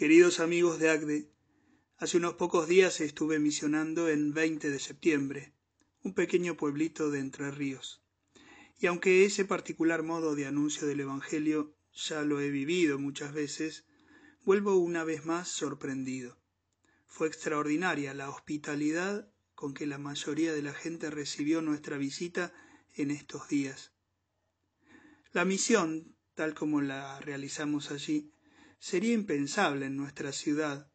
Queridos amigos de ACDE, hace unos pocos días estuve misionando en 20 de septiembre, un pequeño pueblito de Entre Ríos. Y aunque ese particular modo de anuncio del Evangelio ya lo he vivido muchas veces, vuelvo una vez más sorprendido. Fue extraordinaria la hospitalidad con que la mayoría de la gente recibió nuestra visita en estos días. La misión, tal como la realizamos allí, sería impensable en nuestra ciudad,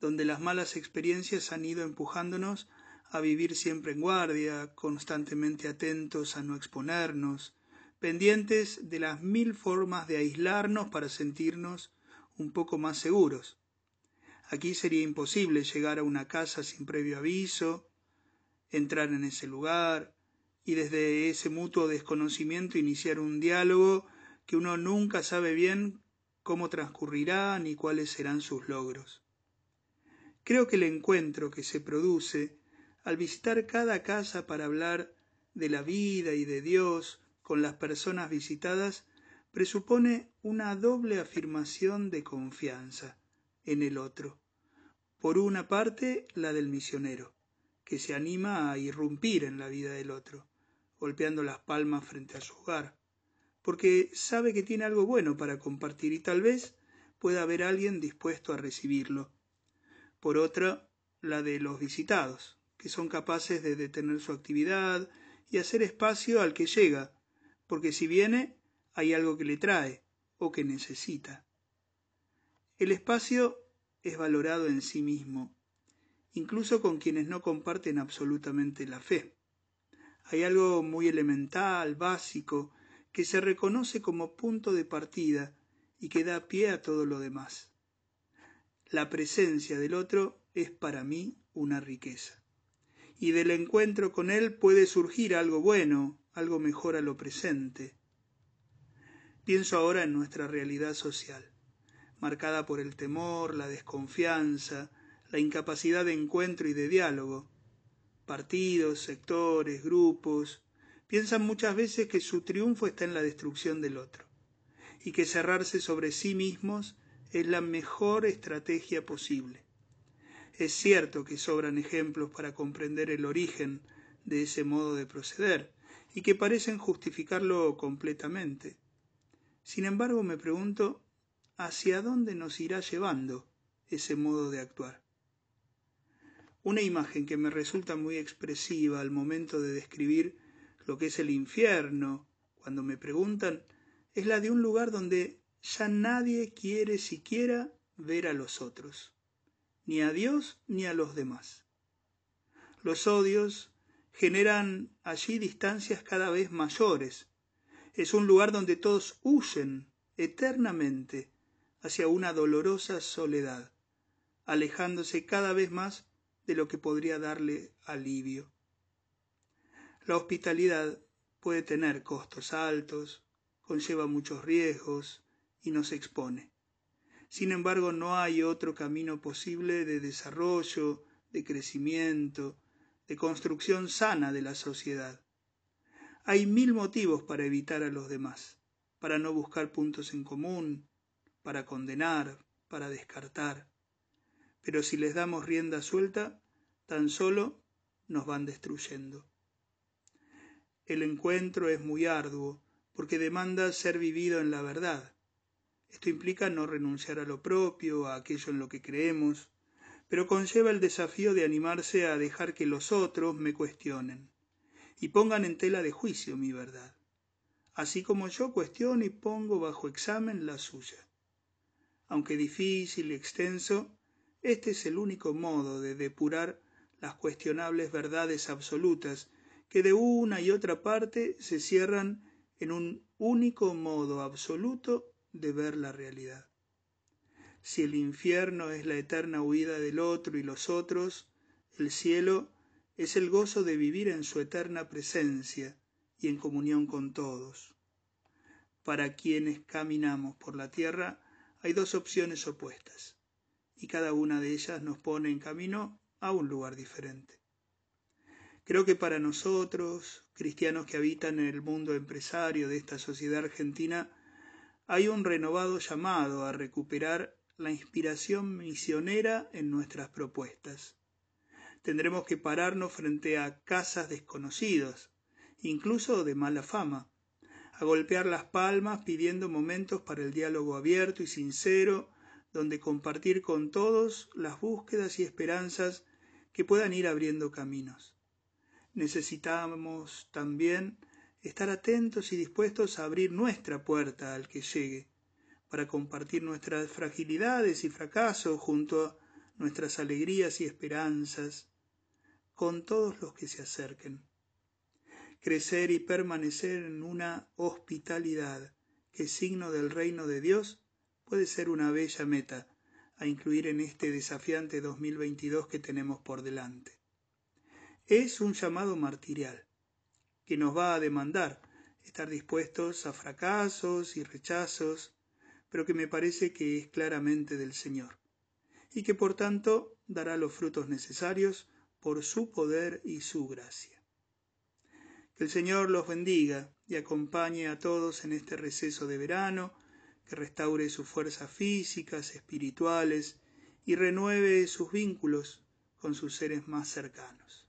donde las malas experiencias han ido empujándonos a vivir siempre en guardia, constantemente atentos a no exponernos, pendientes de las mil formas de aislarnos para sentirnos un poco más seguros. Aquí sería imposible llegar a una casa sin previo aviso, entrar en ese lugar y desde ese mutuo desconocimiento iniciar un diálogo que uno nunca sabe bien cómo transcurrirá ni cuáles serán sus logros. Creo que el encuentro que se produce al visitar cada casa para hablar de la vida y de Dios con las personas visitadas presupone una doble afirmación de confianza en el otro. Por una parte, la del misionero, que se anima a irrumpir en la vida del otro, golpeando las palmas frente a su hogar porque sabe que tiene algo bueno para compartir y tal vez pueda haber alguien dispuesto a recibirlo. Por otra, la de los visitados, que son capaces de detener su actividad y hacer espacio al que llega, porque si viene hay algo que le trae o que necesita. El espacio es valorado en sí mismo, incluso con quienes no comparten absolutamente la fe. Hay algo muy elemental, básico, que se reconoce como punto de partida y que da pie a todo lo demás. La presencia del otro es para mí una riqueza. Y del encuentro con él puede surgir algo bueno, algo mejor a lo presente. Pienso ahora en nuestra realidad social, marcada por el temor, la desconfianza, la incapacidad de encuentro y de diálogo. Partidos, sectores, grupos, piensan muchas veces que su triunfo está en la destrucción del otro y que cerrarse sobre sí mismos es la mejor estrategia posible. Es cierto que sobran ejemplos para comprender el origen de ese modo de proceder y que parecen justificarlo completamente. Sin embargo, me pregunto hacia dónde nos irá llevando ese modo de actuar. Una imagen que me resulta muy expresiva al momento de describir lo que es el infierno, cuando me preguntan, es la de un lugar donde ya nadie quiere siquiera ver a los otros, ni a Dios ni a los demás. Los odios generan allí distancias cada vez mayores. Es un lugar donde todos huyen eternamente hacia una dolorosa soledad, alejándose cada vez más de lo que podría darle alivio. La hospitalidad puede tener costos altos, conlleva muchos riesgos y nos expone. Sin embargo, no hay otro camino posible de desarrollo, de crecimiento, de construcción sana de la sociedad. Hay mil motivos para evitar a los demás, para no buscar puntos en común, para condenar, para descartar. Pero si les damos rienda suelta, tan solo nos van destruyendo. El encuentro es muy arduo porque demanda ser vivido en la verdad. Esto implica no renunciar a lo propio, a aquello en lo que creemos, pero conlleva el desafío de animarse a dejar que los otros me cuestionen y pongan en tela de juicio mi verdad, así como yo cuestiono y pongo bajo examen la suya. Aunque difícil y extenso, este es el único modo de depurar las cuestionables verdades absolutas que de una y otra parte se cierran en un único modo absoluto de ver la realidad. Si el infierno es la eterna huida del otro y los otros, el cielo es el gozo de vivir en su eterna presencia y en comunión con todos. Para quienes caminamos por la tierra hay dos opciones opuestas, y cada una de ellas nos pone en camino a un lugar diferente. Creo que para nosotros, cristianos que habitan en el mundo empresario de esta sociedad argentina, hay un renovado llamado a recuperar la inspiración misionera en nuestras propuestas. Tendremos que pararnos frente a casas desconocidas, incluso de mala fama, a golpear las palmas pidiendo momentos para el diálogo abierto y sincero, donde compartir con todos las búsquedas y esperanzas que puedan ir abriendo caminos. Necesitamos también estar atentos y dispuestos a abrir nuestra puerta al que llegue, para compartir nuestras fragilidades y fracasos junto a nuestras alegrías y esperanzas con todos los que se acerquen. Crecer y permanecer en una hospitalidad que signo del reino de Dios puede ser una bella meta a incluir en este desafiante 2022 que tenemos por delante. Es un llamado martirial que nos va a demandar estar dispuestos a fracasos y rechazos, pero que me parece que es claramente del Señor, y que por tanto dará los frutos necesarios por su poder y su gracia. Que el Señor los bendiga y acompañe a todos en este receso de verano, que restaure sus fuerzas físicas, espirituales y renueve sus vínculos con sus seres más cercanos.